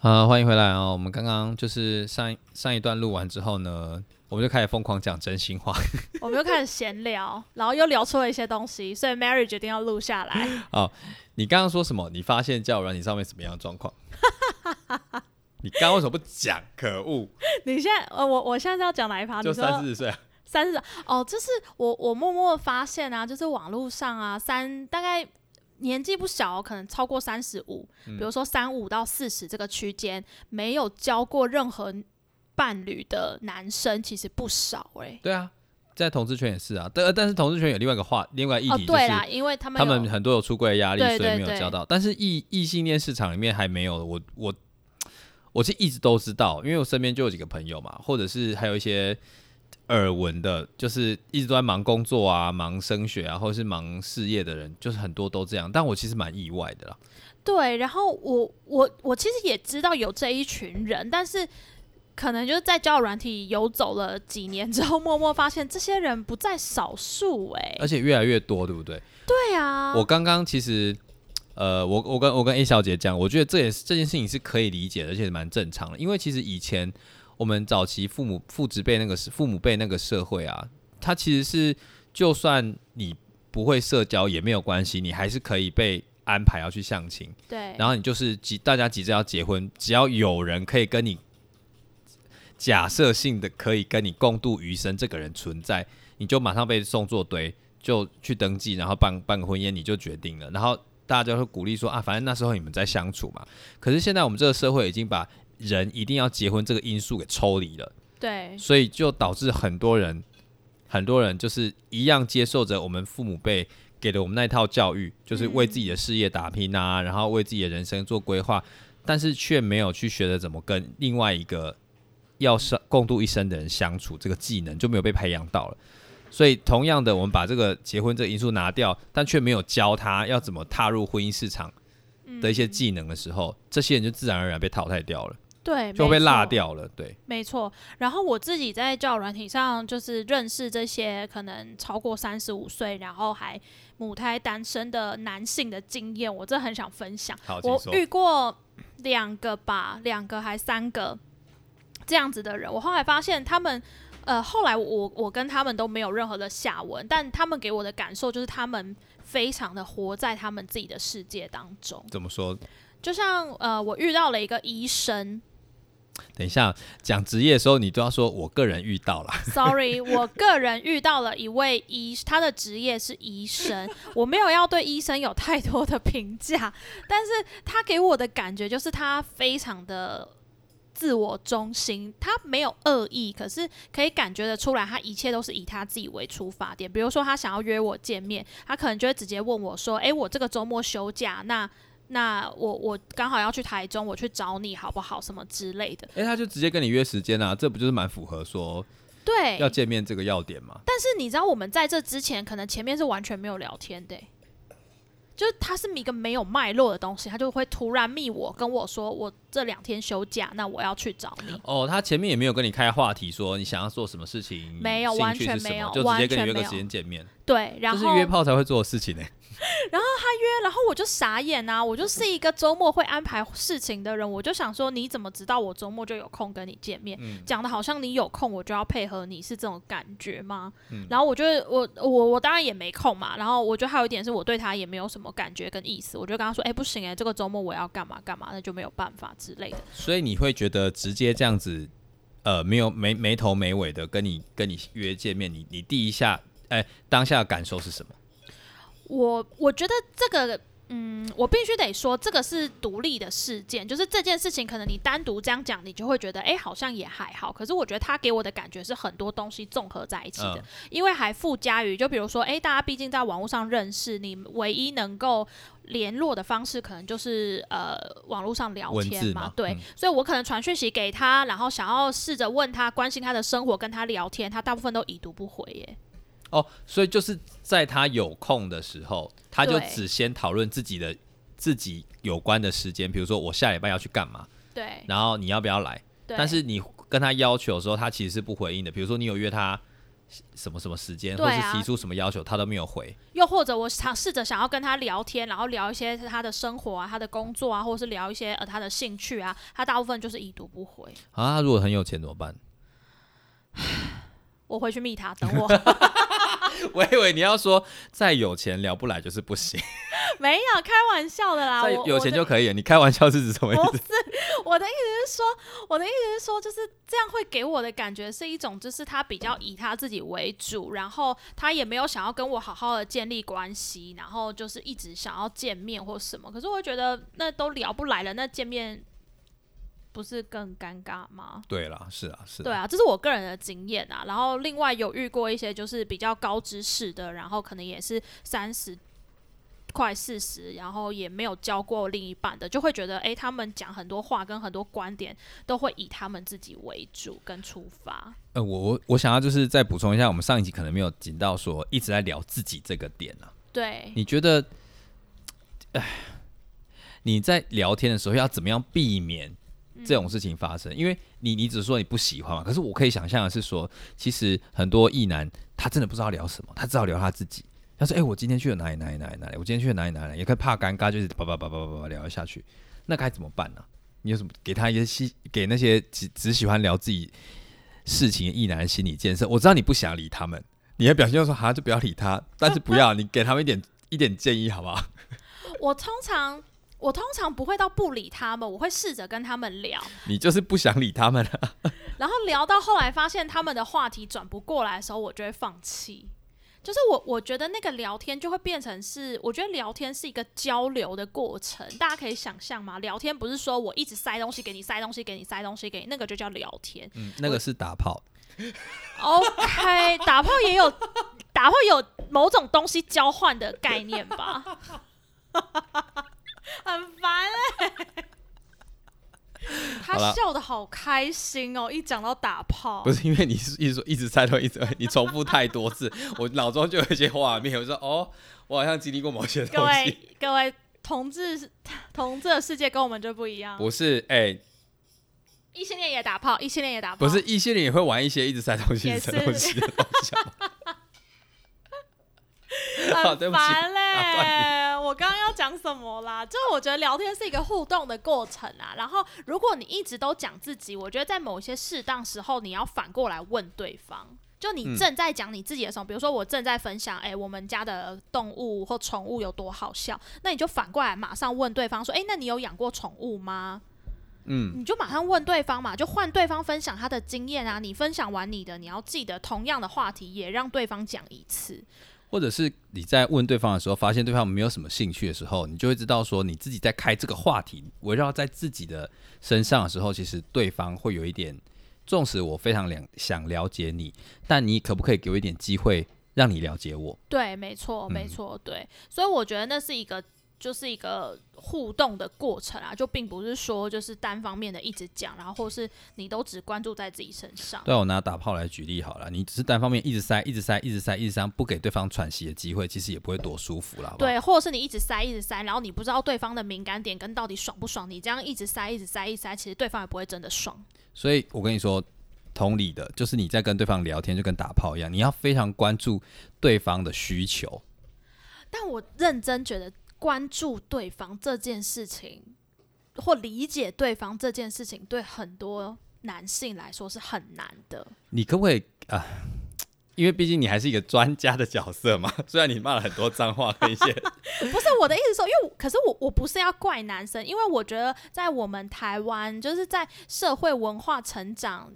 啊，欢迎回来啊！我们刚刚就是上一上一段录完之后呢，我们就开始疯狂讲真心话。我们又开始闲聊，然后又聊出了一些东西，所以 Mary 决定要录下来。哦，你刚刚说什么？你发现交友软体上面什么样的状况？你刚刚为什么不讲？可恶！你现在呃，我我现在是要讲哪一趴？就三四十岁啊，三十哦，就是我我默默发现啊，就是网络上啊，三大概年纪不小哦，可能超过三十五，嗯比如说三五到四十这个区间，没有交过任何伴侣的男生其实不少哎、对啊，在同志圈也是啊。但但是同志圈有另外一个话，另外一哦题，就是对啦，因为他们他们很多有出柜的压力，所以没有交到。但是异异性恋市场里面还没有，我我我其实一直都知道，因为我身边就有几个朋友嘛，或者是还有一些耳闻的，就是一直都在忙工作啊、忙升学啊，或者是忙事业的人，就是很多都这样。但我其实蛮意外的啦。对，然后我我我其实也知道有这一群人，但是可能就是在交友软体游走了几年之后，默默发现这些人不在少数哎、而且越来越多，对不对？对啊，我刚刚其实，呃，我我跟我跟 A 小姐讲，我觉得这也是这件事情是可以理解的，而且蛮正常的。因为其实以前我们早期父母父职辈那个时父母辈那个社会啊，它其实是就算你不会社交也没有关系，你还是可以被安排要去相亲，对，然后你就是急大家急着要结婚，只要有人可以跟你假设性的可以跟你共度余生，这个人存在，你就马上被送作堆，就去登记，然后办办个婚宴，你就决定了，然后大家就会鼓励说啊，反正那时候你们在相处嘛。可是现在我们这个社会已经把人一定要结婚这个因素给抽离了，对。所以就导致很多人，很多人就是一样接受着我们父母辈给了我们那一套教育，就是为自己的事业打拼啊，然后为自己的人生做规划，但是却没有去学着怎么跟另外一个要生共度一生的人相处，这个技能就没有被培养到了。所以，同样的，我们把这个结婚这个因素拿掉，但却没有教他要怎么踏入婚姻市场的一些技能的时候，这些人就自然而然被淘汰掉了，对，就被落掉了。对，没错，然后我自己在交友软体上就是认识这些可能超过三十五岁，然后还母胎单身的男性的经验，我真的很想分享。好，我。遇过两个吧，两个还三个这样子的人，我后来发现他们。呃，后来我我跟他们都没有任何的下文，但他们给我的感受就是他们非常的活在他们自己的世界当中。怎么说？就像呃，我遇到了一个医生，等一下讲职业的时候，你都要说我个人遇到了。Sorry，我个人遇到了一位医，他的职业是医生，我没有要对医生有太多的评价，但是他给我的感觉就是他非常的自我中心，他没有恶意，可是可以感觉得出来，他一切都是以他自己为出发点。比如说，他想要约我见面，他可能就会直接问我说：“诶，我这个周末休假，那那我我刚好要去台中，我去找你好不好？什么之类的。哎、他就直接跟你约时间啊，这不就是蛮符合说”对，要见面这个要点吗？但是你知道，我们在这之前，可能前面是完全没有聊天的欸、就是他是一个没有脉络的东西，他就会突然密我，跟我说我这两天休假，那我要去找你。哦，他前面也没有跟你开话题，说你想要做什么事情，没有完全没有就直接跟你约个时间见面，对，然这后是约炮才会做的事情呢、然后他约，然后我就傻眼啊！我就是一个周末会安排事情的人，我就想说，你怎么知道我周末就有空跟你见面？嗯讲的好像你有空，我就要配合你，是这种感觉吗？嗯然后我觉得我我我当然也没空嘛。然后我觉得还有一点是我对他也没有什么感觉跟意思，我就跟他说，哎、不行哎、这个周末我要干嘛干嘛，那就没有办法之类的。所以你会觉得直接这样子，呃，没有没没头没尾的跟你跟你约见面，你你第一下，哎、当下的感受是什么？我我觉得这个，嗯，我必须得说，这个是独立的事件，就是这件事情，可能你单独这样讲，你就会觉得，哎、好像也还好。可是我觉得他给我的感觉是很多东西综合在一起的，嗯因为还附加于，就比如说，哎、大家毕竟在网络上认识，你唯一能够联络的方式，可能就是呃网络上聊天嘛，嘛对，嗯所以我可能传讯息给他，然后想要试着问他关心他的生活，跟他聊天，他大部分都已读不回耶。哦，所以就是在他有空的时候，他就只先讨论自己的自己有关的时间，比如说我下礼拜要去干嘛，对，然后你要不要来？对，但是你跟他要求的时候，他其实是不回应的。比如说你有约他什么什么时间，啊或是提出什么要求，他都没有回。又或者我尝试着想要跟他聊天，然后聊一些他的生活啊、他的工作啊，或者是聊一些呃他的兴趣啊，他大部分就是已读不回。啊，他如果很有钱怎么办？我回去密他，等我。我以为你要说再有钱聊不来就是不行，没有开玩笑的啦，再有钱就。可以了。你开玩笑是指什么意思？不是我的意思是说，我的意思是说，就是这样会给我的感觉是一种，就是他比较以他自己为主，然后他也没有想要跟我好好的建立关系，然后就是一直想要见面或什么。可是我觉得那都聊不来了，那见面不是更尴尬吗？对啦，是啊，是啊。对啊，这是我个人的经验啊。然后另外有遇过一些就是比较高知识的，然后可能也是三十快四十，然后也没有教过另一半的，就会觉得诶，他们讲很多话跟很多观点都会以他们自己为主跟出发。呃，我我我想要就是再补充一下，我们上一集可能没有讲到说一直在聊自己这个点啊。对，你觉得，哎，你在聊天的时候要怎么样避免这种事情发生？因为你你只是说你不喜欢嘛，可是我可以想象的是说，其实很多异男他真的不知道聊什么，他只好聊他自己。他说：“哎、我今天去了哪里哪里哪里哪里，我今天去了哪里哪里也可以怕尴尬，就是叭叭叭叭叭叭聊下去，那该怎么办呢、你有什么给他一些心，给那些只只喜欢聊自己事情的异男的心理建设？我知道你不想理他们，你的表现就说好，就不要理他，但是不要 你给他们一点一点建议，好不好？我通常我通常不会到不理他们，我会试着跟他们聊，你就是不想理他们啊。然后聊到后来发现他们的话题转不过来的时候，我就会放弃。就是我，我觉得那个聊天就会变成是，我觉得聊天是一个交流的过程，大家可以想象吗？聊天不是说我一直塞东西给你，塞东西给你，塞东西给你，那个就叫聊天。嗯，那个是打炮，OK，打炮也有 打炮有某种东西交换的概念吧？很烦哎、他笑的好开心哦！一讲到打炮，不是因为你是一直说一直猜到一直你重复太多次，我脑中就有一些画面，我说哦，我好像经历过某些各东西。位各位，同志同志的世界跟我们就不一样。不是，哎、异性恋也打炮，异性恋也打炮，不是异性恋也会玩一些一直塞东西、也塞东西的东西 很不起烦嘞、我刚刚要讲什么啦？就是我觉得聊天是一个互动的过程啊。然后如果你一直都讲自己，我觉得在某些适当时候，你要反过来问对方。就你嗯正在讲你自己的时候，比如说我正在分享，哎、我们家的动物或宠物有多好笑，那你就反过来马上问对方说，哎、那你有养过宠物吗？嗯，你就马上问对方嘛，就换对方分享他的经验啊。你分享完你的，你要记得同样的话题也让对方讲一次。或者是你在问对方的时候，发现对方没有什么兴趣的时候，你就会知道说你自己在开这个话题，围绕在自己的身上的时候，其实对方会有一点，纵使我非常了想了解你，但你可不可以给我一点机会让你了解我？对，没错，没嗯错，对。所以我觉得那是一个，就是一个互动的过程啊，就并不是说就是单方面的一直讲，然后或是你都只关注在自己身上。对啊我拿打炮来举例好了，你只是单方面一直塞、一直塞、一直塞、一直塞，不给对方喘息的机会，其实也不会多舒服啦。好不好，对，或者是你一直塞，一直塞，然后你不知道对方的敏感点跟到底爽不爽，你这样一直塞，一直塞，一直塞，其实对方也不会真的爽。所以我跟你说，同理的，就是你在跟对方聊天，就跟打炮一样，你要非常关注对方的需求。但我认真觉得关注对方这件事情，或理解对方这件事情，对很多男性来说是很难的。你可不可以啊？因为毕竟你还是一个专家的角色嘛，虽然你骂了很多脏话跟一些，不是我的意思说，因为我可是我我不是要怪男生，因为我觉得在我们台湾，就是在社会文化成长。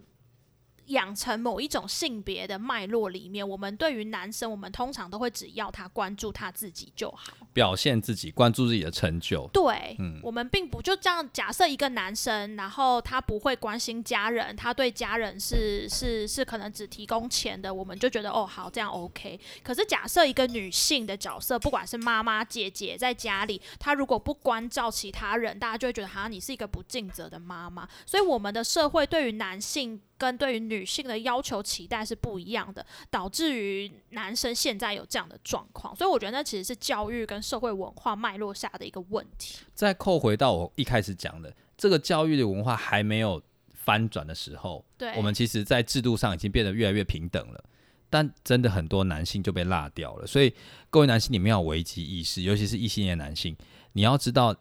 养成某一种性别的脉络里面，我们对于男生，我们通常都会只要他关注他自己就好。表现自己，关注自己的成就。对，嗯我们并不就这样假设一个男生，然后他不会关心家人，他对家人是是是可能只提供钱的，我们就觉得哦好这样 OK。可是假设一个女性的角色，不管是妈妈、姐姐，在家里，她如果不关照其他人，大家就会觉得哈你是一个不尽责的妈妈。所以我们的社会对于男性跟对于女性的要求期待是不一样的，导致于男生现在有这样的状况。所以我觉得那其实是教育跟社会文化脉络下的一个问题。再扣回到我一开始讲的，这个教育的文化还没有翻转的时候，对，我们其实在制度上已经变得越来越平等了。但真的很多男性就被落掉了。所以各位男性，你们要有危机意识，尤其是异性恋男性，你要知道，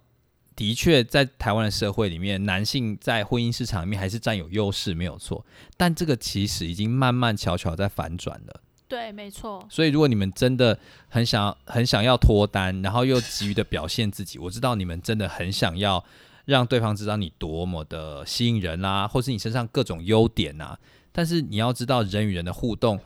的确在台湾的社会里面，男性在婚姻市场里面还是占有优势，没有错。但这个其实已经慢慢悄悄在反转了。对，没错。所以，如果你们真的很想、很想要脱单，然后又急于的表现自己，我知道你们真的很想要让对方知道你多么的吸引人啦，或是你身上各种优点呐。但是你要知道，人与人的互动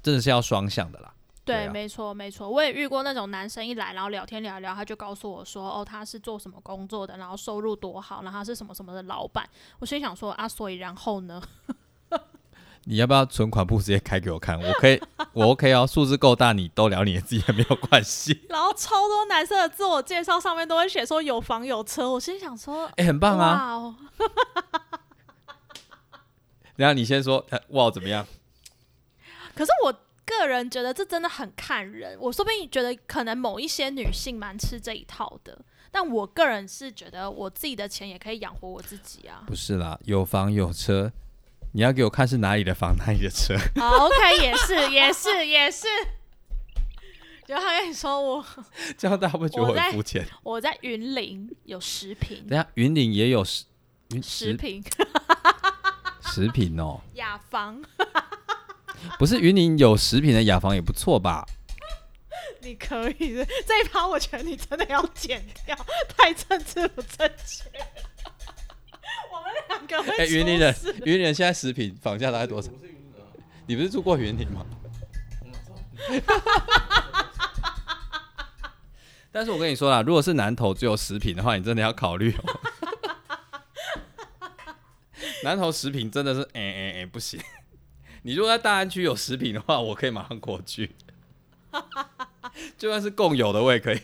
真的是要双向的啦。对，没错，没错。我也遇过那种男生一来，然后聊天聊一聊，他就告诉我说：“哦，他是做什么工作的，然后收入多好，然后他是什么什么的老板。”我心想说：“啊，所以然后呢？” 你要不要存款簿直接开给我看？我可以，我 OK 哦，数字够大，你都聊你自己也没有关系。然后超多男生的自我介绍上面都会写说有房有车，我心想说，哎，很棒啊！然后你先说，哇，怎么样？可是我个人觉得这真的很看人，我说不定觉得可能某一些女性蛮吃这一套的，但我个人是觉得我自己的钱也可以养活我自己啊。不是啦，有房有车。你要给我看是哪里的房，哪里的车？好，OK，也是，也是，也是。就他跟你说我，这样大家会觉得我很肤浅。我在云林有十平，等下云林也有十十平，十平 哦。雅房，不是云林有食品的雅房也不错吧？你可以的，这一趴我觉得你真的要剪掉，太政治不正确。哎，云林人，云林人现在食品房价大概多少？你不是住过云林吗？但是我跟你说啦，如果是南投只有食品的话，你真的要考虑哦。南投食品真的是，哎哎哎，不行。你如果在大安区有食品的话，我可以马上过去。就算是共有的，我也可以。很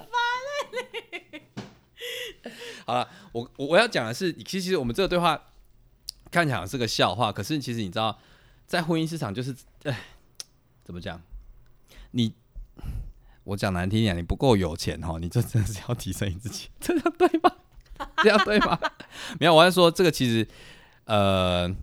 烦嘞好了，我我我要讲的是，其实我们这个对话看起来是个笑话，可是其实你知道，在婚姻市场就是，哎，怎么讲？你我讲难听一点，你不够有钱哈，你这真的是要提升你自己，这样对吗？这样对吗？没有，我在说这个其实，呃，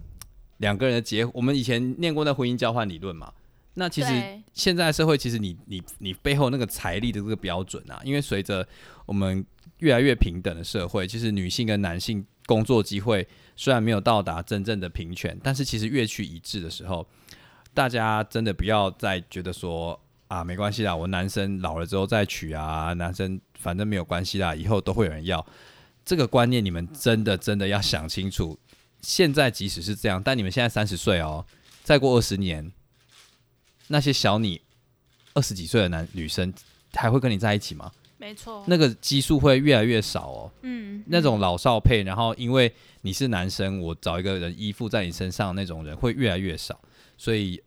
两个人的结，我们以前念过那婚姻交换理论嘛。那其实现在社会，其实你你你背后那个财力的这个标准啊，因为随着我们越来越平等的社会，其实女性跟男性工作机会虽然没有到达真正的平权，但是其实越趋一致的时候，大家真的不要再觉得说啊没关系啦，我男生老了之后再娶啊，男生反正没有关系啦，以后都会有人要。这个观念你们真的真的要想清楚。现在即使是这样，但你们现在三十岁哦，再过二十年。那些小你二十几岁的男女生还会跟你在一起吗？没错，那个基数会越来越少哦。嗯，那种老少配，然后因为你是男生，我找一个人依附在你身上那种人会越来越少，所以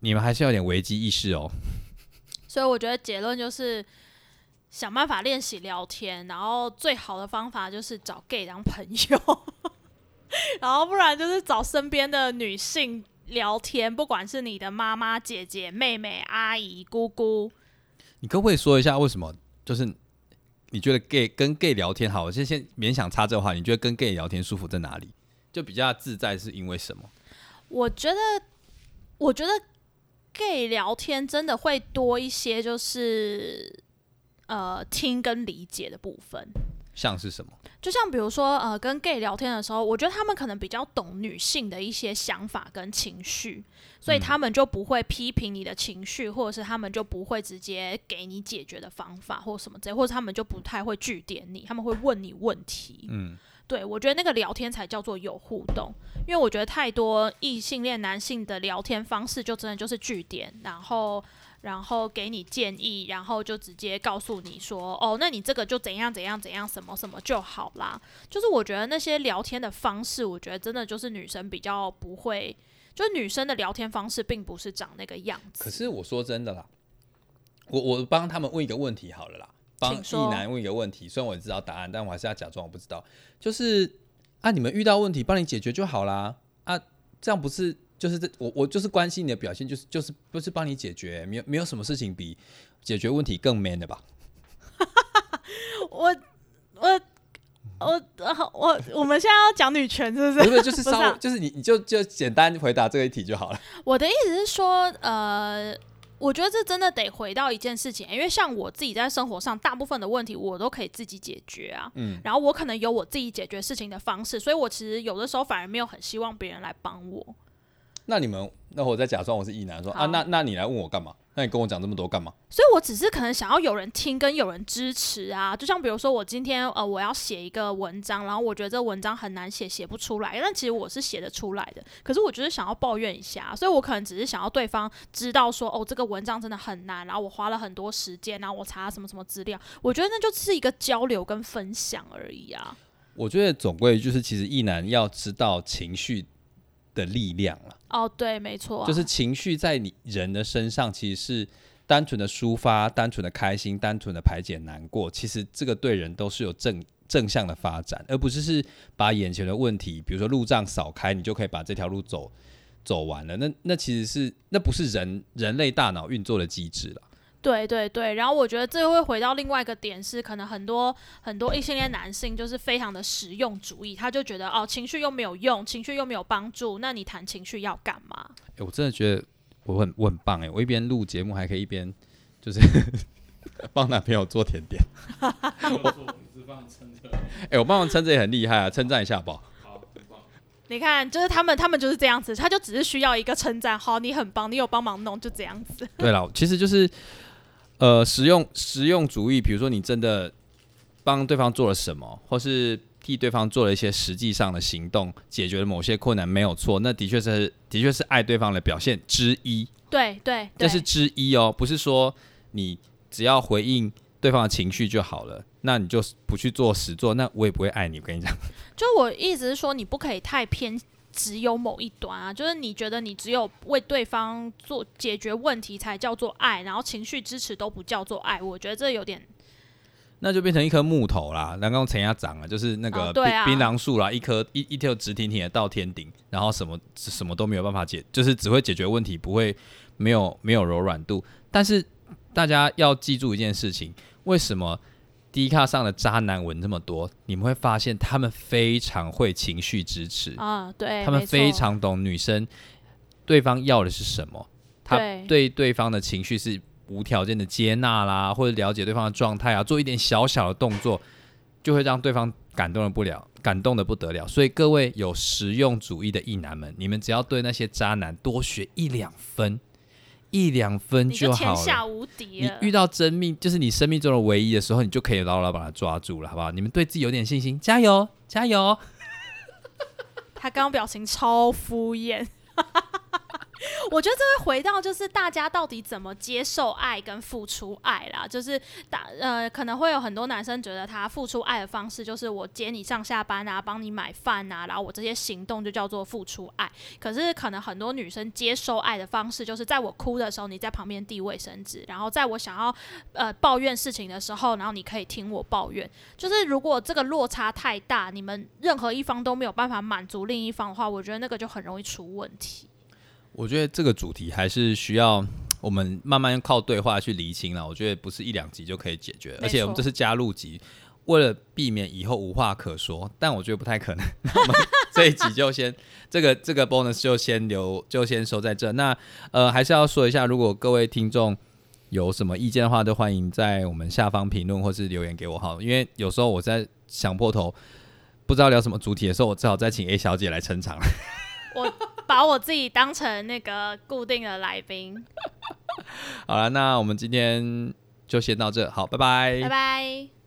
你们还是要有点危机意识哦。所以我觉得结论就是想办法练习聊天，然后最好的方法就是找 gay 当朋友，然后不然就是找身边的女性。聊天，不管是你的妈妈、姐姐、妹妹、阿姨、姑姑，你可不可以说一下为什么？就是你觉得 gay 跟 gay 聊天好，我先先勉强插这话，你觉得跟 gay 聊天舒服在哪里？就比较自在，是因为什么？我觉得，我觉得 gay 聊天真的会多一些，就是呃，听跟理解的部分。像是什么？就像比如说，呃，跟 gay 聊天的时候，我觉得他们可能比较懂女性的一些想法跟情绪，所以他们就不会批评你的情绪，或者是他们就不会直接给你解决的方法或什么之类，或者他们就不太会据点你，他们会问你问题。嗯，对我觉得那个聊天才叫做有互动，因为我觉得太多异性恋男性的聊天方式就真的就是据点，然后。然后给你建议，然后就直接告诉你说：“哦，那你这个就怎样怎样怎样，什么什么就好啦。”就是我觉得那些聊天的方式，我觉得真的就是女生比较不会，就女生的聊天方式并不是长那个样子。可是我说真的啦，我我帮他们问一个问题好了啦，帮一男问一个问题，虽然我知道答案，但我还是要假装我不知道。就是啊，你们遇到问题帮你解决就好啦。啊，这样不是？就是这，我我就是关心你的表现，就是就是不是帮你解决，没有没有什么事情比解决问题更 man 的吧？我我我呃我我们现在要讲女权是不是？不是，就是稍，就是你你就就简单回答这个一题就好了。我的意思是说，呃，我觉得这真的得回到一件事情，因为像我自己在生活上，大部分的问题我都可以自己解决啊。嗯，然后我可能有我自己解决事情的方式，所以我其实有的时候反而没有很希望别人来帮我。那你们，那我再假装我是异男，说啊，那那你来问我干嘛？那你跟我讲这么多干嘛？所以我只是可能想要有人听跟有人支持啊，就像比如说我今天呃我要写一个文章，然后我觉得这个文章很难写，写不出来，但其实我是写得出来的，可是我就是想要抱怨一下，所以我可能只是想要对方知道说哦这个文章真的很难，然后我花了很多时间，然后我查了什么什么资料，我觉得那就是一个交流跟分享而已啊。我觉得总归就是，其实异男要知道情绪的力量了，哦，对，没错啊、就是情绪在你人的身上其实是单纯的抒发、单纯的开心、单纯的排解难过，其实这个对人都是有正正向的发展，而不是是把眼前的问题，比如说路障扫开，你就可以把这条路走走完了。那那其实是那不是人人类大脑运作的机制了。对对对，然后我觉得这又会回到另外一个点是，可能很多很多异性恋男性就是非常的实用主义，他就觉得哦，情绪又没有用，情绪又没有帮助，那你谈情绪要干嘛？欸我真的觉得我很我很棒哎，我一边录节目还可以一边就是 帮男朋友做甜点。哎、我帮忙撑着也很厉害啊，称赞一下好不好？你看，就是他们，他们就是这样子，他就只是需要一个称赞，好，你很棒，你有帮忙弄，就这样子。对了，其实就是呃，实用实用主义，比如说你真的帮对方做了什么，或是替对方做了一些实际上的行动，解决了某些困难，没有错，那的确是的确是爱对方的表现之一。对对对，这是之一哦，不是说你只要回应对方的情绪就好了，那你就不去做实做，那我也不会爱你。我跟你讲，就我意思是说，你不可以太偏只有某一端啊，就是你觉得你只有为对方做解决问题才叫做爱，然后情绪支持都不叫做爱，我觉得这有点那就变成一棵木头啦，然后陈家长啊，就是那个槟哦对啊槟榔树啦，一棵一一条直挺挺的到天顶，然后什么什么都没有办法解，就是只会解决问题，不会没有没有柔软度。但是大家要记住一件事情，为什么 D 卡上的渣男文这么多？你们会发现他们非常会情绪支持，啊，对，他们非常懂女生对方要的是什么，他对对对方的情绪是无条件的接纳啦，或者了解对方的状态啊，做一点小小的动作，就会让对方感动的不了，感动的不得了。所以各位有实用主义的意男们，你们只要对那些渣男多学一两分，一两分就好了。天下无敌。你遇到真命，就是你生命中的唯一的时候，你就可以牢牢把它抓住了，好不好？你们对自己有点信心，加油，加油！他刚刚表情超敷衍。我觉得这会回到就是大家到底怎么接受爱跟付出爱啦，就是大呃可能会有很多男生觉得他付出爱的方式就是我接你上下班啊，帮你买饭啊，然后我这些行动就叫做付出爱。可是可能很多女生接受爱的方式就是在我哭的时候你在旁边递卫生纸，然后在我想要呃抱怨事情的时候，然后你可以听我抱怨。就是如果这个落差太大，你们任何一方都没有办法满足另一方的话，我觉得那个就很容易出问题。我觉得这个主题还是需要我们慢慢靠对话去厘清了。我觉得不是一两集就可以解决，而且我们这是加入集，为了避免以后无话可说，但我觉得不太可能。那我们这一集就先这个这个 bonus 就先留，就先收在这。那呃，还是要说一下，如果各位听众有什么意见的话，都欢迎在我们下方评论或是留言给我哈。因为有时候我在想破头。不知道聊什么主题的时候，我只好再请 A 小姐来撑场了。我把我自己当成那个固定的来宾，好了，那我们今天就先到这，好，拜拜拜拜。